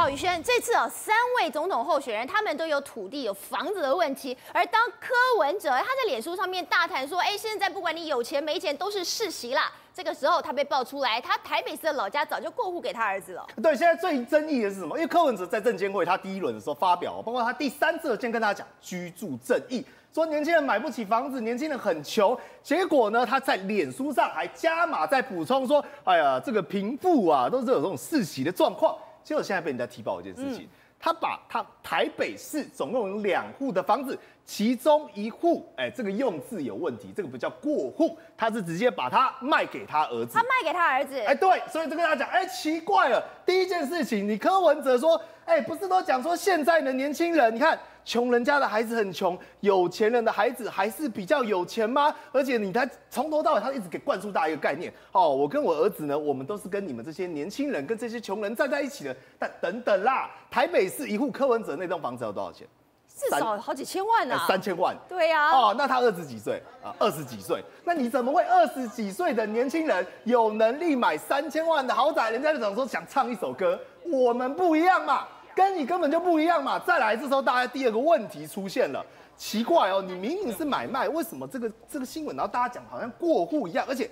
好，宇轩，这次啊，三位总统候选人他们都有土地、有房子的问题，而当柯文哲他在脸书上面大谈说，哎，现在不管你有钱没钱，都是世袭啦。这个时候他被爆出来，他台北市的老家早就过户给他儿子了。对，现在最争议的是什么？因为柯文哲在证监会他第一轮的时候发表，包括他第三次先跟大家讲居住正义，说年轻人买不起房子，年轻人很穷。结果呢，他在脸书上还加码在补充说，哎呀，这个贫富啊，都是有这种世袭的状况。结果现在被人家提报一件事情，嗯、他把他台北市总共有两户的房子，其中一户，哎、欸，这个用字有问题，这个不叫过户，他是直接把它卖给他儿子。他卖给他儿子？哎、欸，对，所以就跟他讲，哎、欸，奇怪了，第一件事情，你柯文哲说，哎、欸，不是都讲说现在的年轻人，你看。穷人家的孩子很穷，有钱人的孩子还是比较有钱吗？而且你他从头到尾，他一直给灌输大家一个概念哦，我跟我儿子呢，我们都是跟你们这些年轻人跟这些穷人站在一起的。但等等啦，台北市一户柯文哲那栋房子要多少钱？至少好几千万呢、啊。三千万。对呀、啊。哦，那他二十几岁啊？二十几岁。那你怎么会二十几岁的年轻人有能力买三千万的豪宅？人家就想说想唱一首歌，我们不一样嘛。跟你根本就不一样嘛！再来，这时候大家第二个问题出现了，奇怪哦，你明明是买卖，为什么这个这个新闻，然后大家讲好像过户一样，而且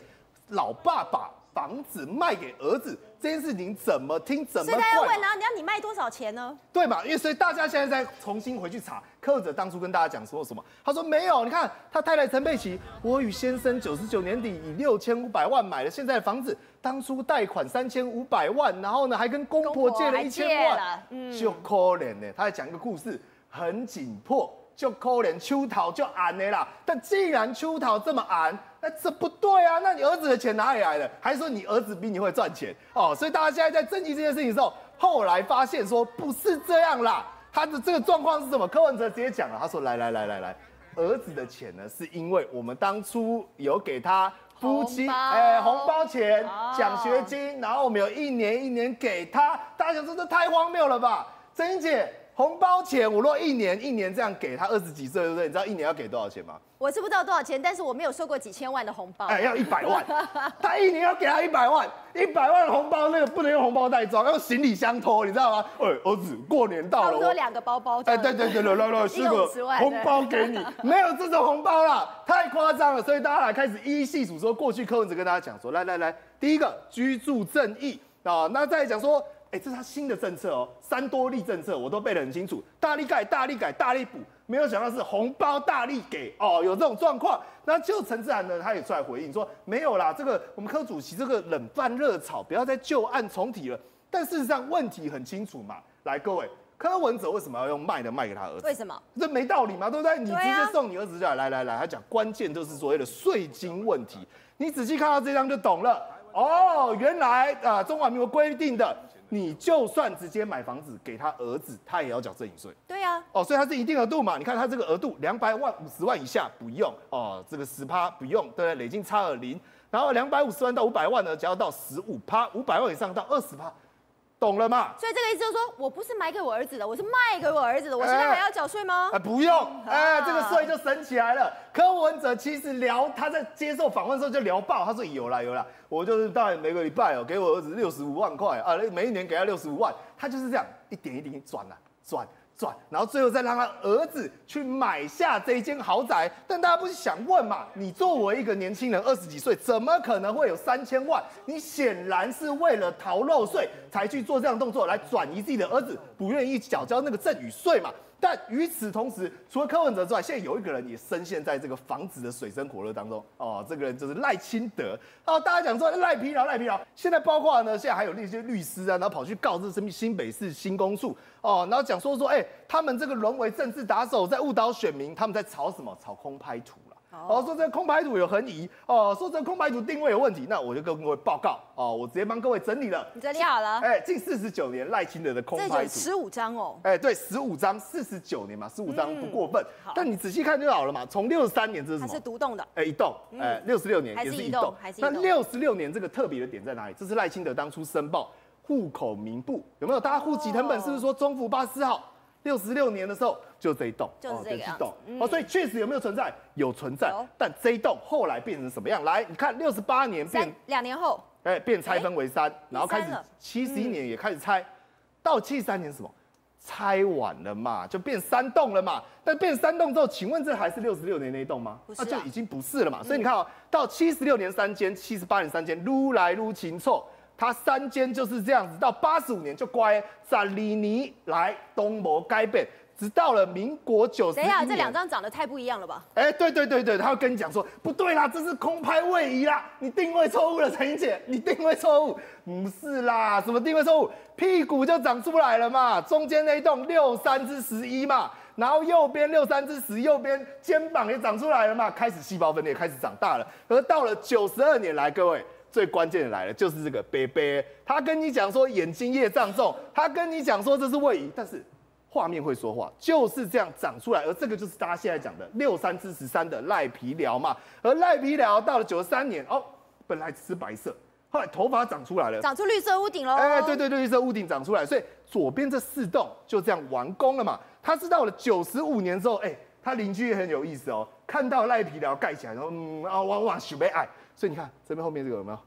老爸爸房子卖给儿子。这件事情怎么听怎么怪？大家问啊，你要你卖多少钱呢？对嘛？因为所以大家现在在重新回去查，柯文哲当初跟大家讲说什么？他说没有，你看他太太陈佩琪，我与先生九十九年底以六千五百万买了现在的房子，当初贷款三千五百万，然后呢还跟公婆借了一千万，嗯，就可怜呢。他在讲一个故事，很紧迫。就可怜秋桃就安的啦，但既然秋桃这么安，那这不对啊！那你儿子的钱哪里来的？还是说你儿子比你会赚钱哦？所以大家现在在争议这件事情的时候，后来发现说不是这样啦。他的这个状况是什么？柯文哲直接讲了，他说：来来来来来，儿子的钱呢，是因为我们当初有给他夫妻哎红包钱、奖学金，然后我们有一年一年给他。大家想说这太荒谬了吧？曾英姐。红包钱，我若一年一年这样给他二十几岁，对不对？你知道一年要给多少钱吗？我是不知道多少钱，但是我没有收过几千万的红包。哎，要一百万，他一年要给他一百万，一百万的红包那个不能用红包袋装，要用行李箱拖，你知道吗？哎，儿子，过年到了，差不多两个包包。哎，对对对，来来来，是 个红包给你，没有这种红包啦，太夸张了。所以大家来开始一一细数说，过去柯文哲跟大家讲说，来来来，第一个居住正义啊，那再讲说。哎，这是他新的政策哦，三多利政策我都背得很清楚，大力盖、大力改、大力补，没有想到是红包大力给哦，有这种状况。那就陈智菡呢，他也出来回应说，没有啦，这个我们柯主席这个冷饭热炒，不要再旧案重提了。但事实上问题很清楚嘛，来各位，柯文哲为什么要用卖的卖给他儿子？为什么？这没道理嘛，对不对？你直接送你儿子就来，来来来，他讲关键就是所谓的税金问题，你仔细看到这张就懂了哦，原来啊，中华民国规定的。你就算直接买房子给他儿子，他也要缴赠与税。对呀、啊，哦，所以他是一定额度嘛？你看他这个额度，两百万五十万以下不用哦，这个十趴不用，对不对？累进差额零，然后两百五十万到五百万呢，只要到十五趴，五百万以上到二十趴。懂了吗？所以这个意思就是说，我不是买给我儿子的，我是卖给我儿子的。我现在还要缴税吗？啊，不用，哎，这个税就省起来了。柯文哲其实聊他在接受访问的时候就聊爆，他说有啦有啦，我就是大概每个礼拜哦，给我儿子六十五万块啊，每一年给他六十五万，他就是这样一点一点转啊转。转，然后最后再让他儿子去买下这一间豪宅。但大家不是想问嘛？你作为一个年轻人，二十几岁，怎么可能会有三千万？你显然是为了逃漏税才去做这样动作，来转移自己的儿子不愿意缴交那个赠与税嘛？但与此同时，除了柯文哲之外，现在有一个人也深陷在这个房子的水深火热当中哦。这个人就是赖清德哦。大家讲说赖皮劳，赖皮劳。现在包括呢，现在还有那些律师啊，然后跑去告这什么新北市新公诉哦，然后讲说说，哎，他们这个沦为政治打手，在误导选民，他们在炒什么？炒空拍图。哦，说这个空白图有横移哦，说这个空白图定位有问题，那我就跟各位报告哦，我直接帮各位整理了。你整理好了？哎，近四十九年赖清德的空白图，十五张哦。哎，对，十五张，四十九年嘛，十五张不过分。嗯、但你仔细看就好了嘛，从六十三年这是什么？它是独栋的。哎，一栋。哎，六十六年也是一栋。那六十六年这个特别的点在哪里？这是赖清德当初申报户口名簿有没有？大家户籍成本是不是说中福八十四号？六十六年的时候。就这一栋，就是这一栋，哦，所以确实有没有存在？有存在，但这一栋后来变成什么样？来，你看六十八年变两年后，哎，变拆分为三，然后开始七十一年也开始拆，到七十三年什么？拆完了嘛，就变三栋了嘛。但变三栋之后，请问这还是六十六年那一栋吗？不是、啊，那就已经不是了嘛。所以你看哦，到七十六年三间，七十八年三间，撸来撸清凑，它三间就是这样子。到八十五年就乖，在里尼来东摩改变。直到了民国九十一年，等一下，这两张长得太不一样了吧？哎、欸，对对对对，他会跟你讲说，不对啦，这是空拍位移啦，你定位错误了，陈英姐，你定位错误，不是啦，什么定位错误？屁股就长出来了嘛，中间那一栋六三之十一嘛，然后右边六三之十，右边肩膀也长出来了嘛，开始细胞分裂，开始长大了。而到了九十二年来，各位最关键的来了，就是这个伯伯，他跟你讲说眼睛业障重，他跟你讲说这是位移，但是。画面会说话，就是这样长出来，而这个就是大家现在讲的六三之十三的赖皮寮嘛。而赖皮寮到了九十三年，哦，本来只是白色，后来头发长出来了，长出绿色屋顶喽。哎，对对对，绿色屋顶长出来，所以左边这四栋就这样完工了嘛。他是到了九十五年之后，哎，他邻居也很有意思哦，看到赖皮寮盖起来，然后嗯啊哇哇许悲爱，所以你看这边后面这个有没有？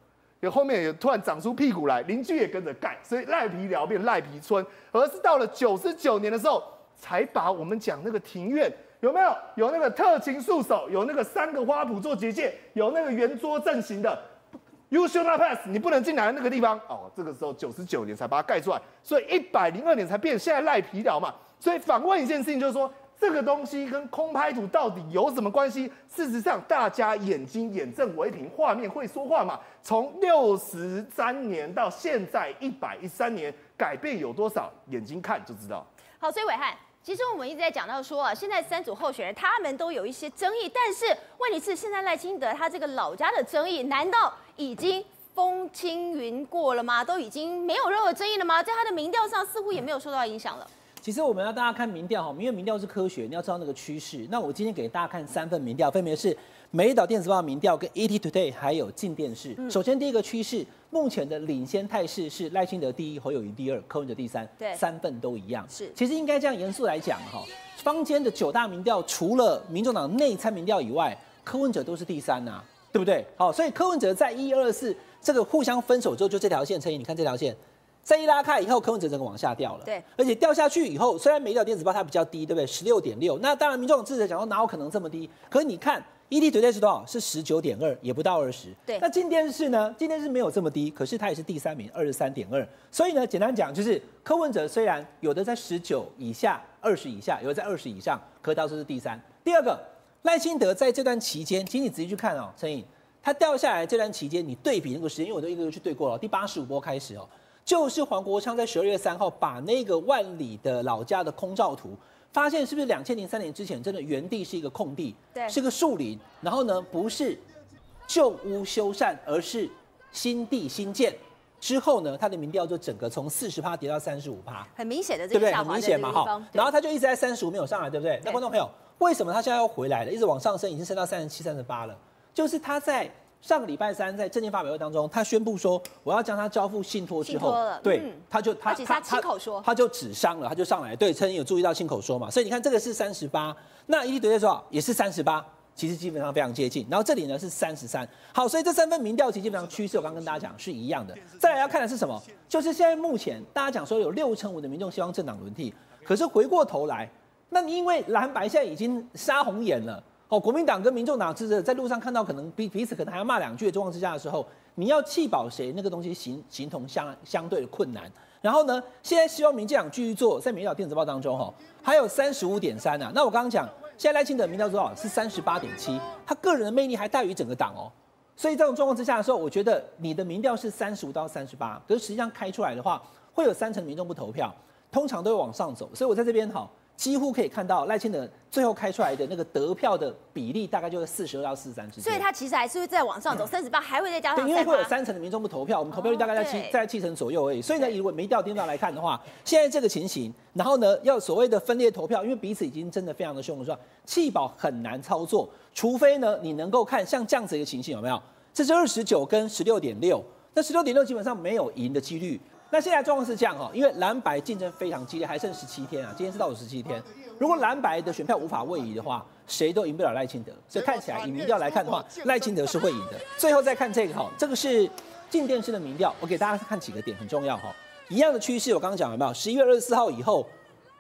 有后面也突然长出屁股来，邻居也跟着盖，所以赖皮寮变赖皮村，而是到了九十九年的时候，才把我们讲那个庭院有没有？有那个特勤束手，有那个三个花圃做结界，有那个圆桌阵型的，You should not pass，你不能进来的那个地方哦。这个时候九十九年才把它盖出来，所以一百零二年才变现在赖皮寮嘛。所以反问一件事情，就是说。这个东西跟空拍图到底有什么关系？事实上，大家眼睛眼正为凭，画面会说话嘛。从六十三年到现在一百一十三年，改变有多少？眼睛看就知道。好，所以暐瀚，其实我们一直在讲到说啊，现在三组候选人他们都有一些争议，但是问题是，现在赖清德他这个老家的争议，难道已经风轻云过了吗？都已经没有任何争议了吗？在他的民调上，似乎也没有受到影响了。其实我们要大家看民调哈，因为民调是科学，你要知道那个趋势。那我今天给大家看三份民调，分别是《美丽岛电子报》民调、跟 ETtoday 还有镜电视。首先第一个趋势，目前的领先态势是赖清德第一，侯友谊第二，柯文哲第三。对，三份都一样。是，其实应该这样严肃来讲哈，坊间的九大民调，除了民众党内参民调以外，柯文哲都是第三呐、啊，对不对？好，所以柯文哲在一二四这个互相分手之后，就这条线，陈怡，你看这条线。再一拉开以后，柯文哲整个往下掉了。对，而且掉下去以后，虽然美丽岛电子报它比较低，对不对？十六点六。那当然，民众党支持者讲说哪有可能这么低？可是你看，ETtoday 是多少？是十九点二，也不到二十。对。那今天是呢？今天是没有这么低，可是它也是第三名，二十三点二。所以呢，简单讲就是，柯文哲虽然有的在十九以下、二十以下，有的在二十以上，可倒是第三。第二个，赖清德在这段期间，请你仔细去看哦，陈颖，他掉下来这段期间，你对比那个时间，因为我都一个一个去对过了，第八十五波开始哦。就是黄国昌在十二月三号把那个万里的老家的空照图，发现是不是两千零三年之前真的原地是一个空地，对，是个树林，然后呢不是旧屋修缮，而是新地新建之后呢，他的民调就整个从四十趴跌到三十五趴，很明显的这对不对？很明显嘛哈，然后他就一直在三十五没有上来，对不对？对，那观众朋友，为什么他现在要回来了？一直往上升，已经升到三十七、三十八了，就是他在。上个礼拜三在政见发表会当中，他宣布说我要将他交付信托之后，对，嗯、他就他他亲口说，他就指伤了，他就上来，对，陈有注意到信口说嘛，所以你看这个是三十八，那一对对说也是三十八，其实基本上非常接近，然后这里呢是三十三，好，所以这三份民调其实基本上趋势我刚跟大家讲是一样的。再来要看的是什么？就是现在目前大家讲说有六成五的民众希望政党轮替，可是回过头来，那你因为蓝白现在已经杀红眼了。哦，国民党跟民众党支持在路上看到可能彼彼此可能还要骂两句的状况之下的时候，你要弃保谁？那个东西形形同相相对的困难。然后呢，现在希望民进党继续做，在美丽岛电子报当中，哈，还有三十五点三啊。那我刚刚讲，现在赖清德民调多少？是三十八点七，他个人的魅力还大于整个党哦。所以这种状况之下的时候，我觉得你的民调是三十五到三十八，可是实际上开出来的话，会有三成民众不投票，通常都会往上走。所以我在这边哈。几乎可以看到赖清德最后开出来的那个得票的比例，大概就是四十二到四十三之间。所以他其实还是会再往上走，三十八还会再加上。对，因为会有三成的民众不投票，我们投票率大概在七、哦、在七成左右而已。所以呢，如果没掉电到来看的话，现在这个情形，然后呢，要所谓的分裂投票，因为彼此已经真的非常的凶了，是吧？弃保很难操作，除非呢，你能够看像这样子一个情形有没有？这是二十九跟十六点六，那十六点六基本上没有赢的几率。那现在状况是这样哈，因为蓝白竞争非常激烈，还剩十七天啊，今天是倒数十七天。如果蓝白的选票无法位移的话，谁都赢不了赖清德。所以看起来以民调来看的话，赖清德是会赢的。最后再看这个哈，这个是镜电视的民调，我给大家看几个点很重要哈。一样的趋势，我刚刚讲了没有？十一月二十四号以后，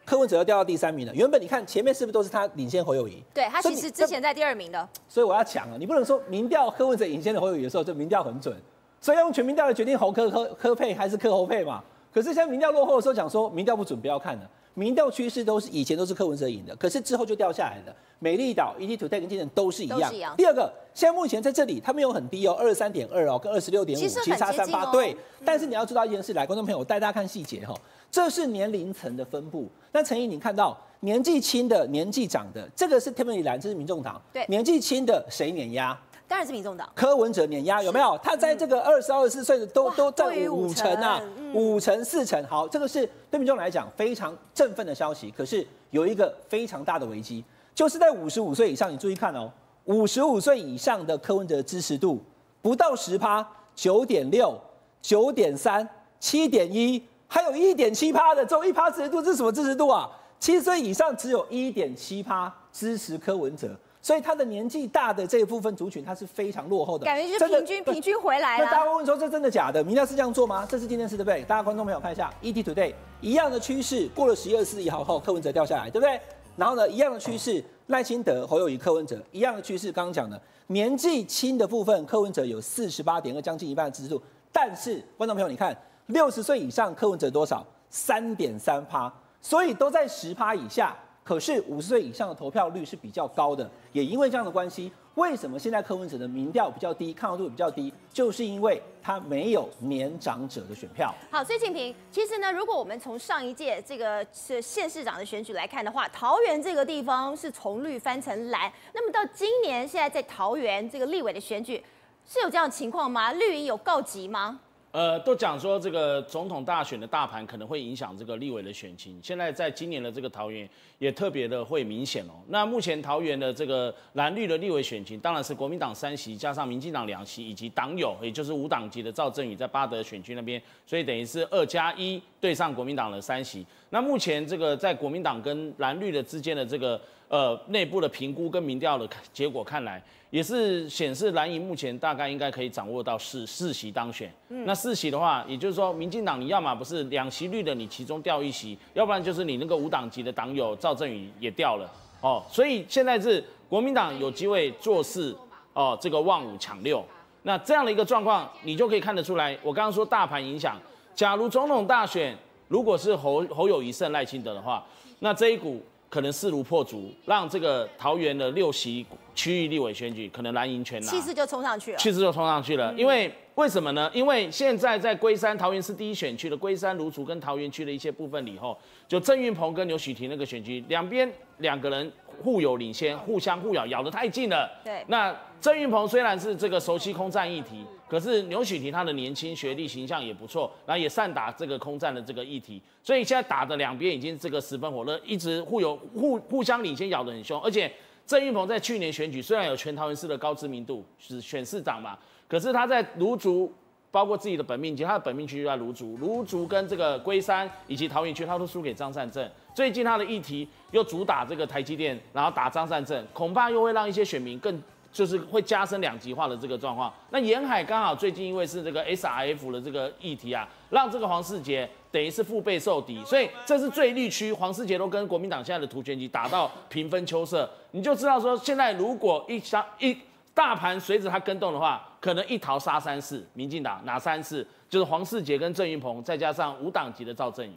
柯文哲要掉到第三名了。原本你看前面是不是都是他领先侯友谊？对，他其实之前在第二名的。所以我要抢啊！你不能说民调柯文哲领先的侯友谊的时候，这民调很准，所以要用全民调来决定侯科科科配还是科侯配嘛？可是现在民调落后的时候，讲说民调不准，不要看了。民调趋势都是以前都是柯文哲赢的，可是之后就掉下来了。美丽岛、ETtoday 跟精神都是一样。第二个，现在目前在这里，它没有很低哦，二十三点二哦，跟二十六点五，其实差三八。对，嗯、但是你要知道一件事，来，观众朋友，我带大家看细节哈，这是年龄层的分布。那陈怡，你看到年纪轻的、年纪长的，这个是天本里兰，这是民众党。对，年纪轻的谁碾压？当然是民众党，柯文哲碾压有没有？他在这个二十二、十四岁的都都占五成啊，五成四成。好，这个是对民众来讲非常振奋的消息。可是有一个非常大的危机，就是在五十五岁以上，你注意看哦，五十五岁以上的柯文哲支持度不到十趴，九点六、九点三、七点一，还有一点七趴的，只有一趴支持度，这是什么支持度啊？七十岁以上只有一点七趴支持柯文哲。所以他的年纪大的这一部分族群，他是非常落后的，感觉就是平均平均回来了。那大家会问说，这真的假的？民调是这样做吗？这是今天是对不对？大家观众朋友看一下，ETtoday 一样的趋势，过了十一二四号后，柯文哲掉下来，对不对？然后呢，一样的趋势，赖清德、侯友宜、柯文哲一样的趋势。刚刚讲的年纪轻的部分，柯文哲有四十八点二，将近一半的支持度。但是观众朋友，你看六十岁以上，柯文哲多少？三点三趴，所以都在十趴以下。可是五十岁以上的投票率是比较高的，也因为这样的关系，为什么现在柯文哲的民调比较低，看好度比较低，就是因为他没有年长者的选票。好，所以敬平，其实呢，如果我们从上一届这个是县市长的选举来看的话，桃园这个地方是从绿翻成蓝，那么到今年现在在桃园这个立委的选举是有这样情况吗？绿营有告急吗？呃，都讲说这个总统大选的大盘可能会影响这个立委的选情，现在在今年的这个桃园也特别的会明显哦。那目前桃园的这个蓝绿的立委选情，当然是国民党三席加上民进党两席，以及党友，也就是无党籍的赵正宇在八德选区那边，所以等于是二加一对上国民党的三席。那目前这个在国民党跟蓝绿的之间的这个呃内部的评估跟民调的结果看来。也是显示蓝营目前大概应该可以掌握到四四席当选。嗯，那四席的话，也就是说，民进党你要么不是两席绿的，你其中掉一席，要不然就是你那个无党籍的党友赵振宇也掉了。哦，所以现在是国民党有机会做事，哦，这个望五抢六。那这样的一个状况，你就可以看得出来。我刚刚说大盘影响，假如总统大选如果是侯侯友宜胜赖清德的话，那这一股。可能势如破竹，让这个桃园的六席区域立委选举可能蓝营全拿，气势就冲上去了，气势就冲上去了。因为为什么呢？因为现在在龟山桃园市第一选区的龟山芦竹跟桃园区的一些部分里头，就郑运鹏跟刘许婷那个选区，两边两个人互有领先，互相互咬，咬得太近了。对，那郑运鹏虽然是这个熟悉空战议题。可是牛煦庭他的年轻学历形象也不错，然后也善打这个空战的这个议题，所以现在打的两边已经这个十分火热，一直互有互互相领先，咬得很凶。而且郑运鹏在去年选举虽然有全桃园市的高知名度，是选市长嘛，可是他在芦竹，包括自己的本命区，他的本命区就在芦竹，芦竹跟这个龟山以及桃园区，他都输给张善政。最近他的议题又主打这个台积电，然后打张善政，恐怕又会让一些选民更。就是会加深两极化的这个状况。那沿海刚好最近因为是这个 SRF 的这个议题啊，让这个黄世杰等于是腹背受敌，所以这是最绿区，黄世杰都跟国民党现在的图全局打到平分秋色，你就知道说现在如果一下一大盘随着它跟动的话，可能一桃杀三四，民进党哪三四，就是黄世杰跟郑云鹏，再加上无党籍的赵正宇。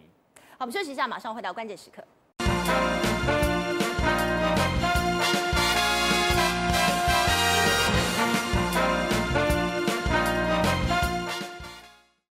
好，我们休息一下，马上回到关键时刻。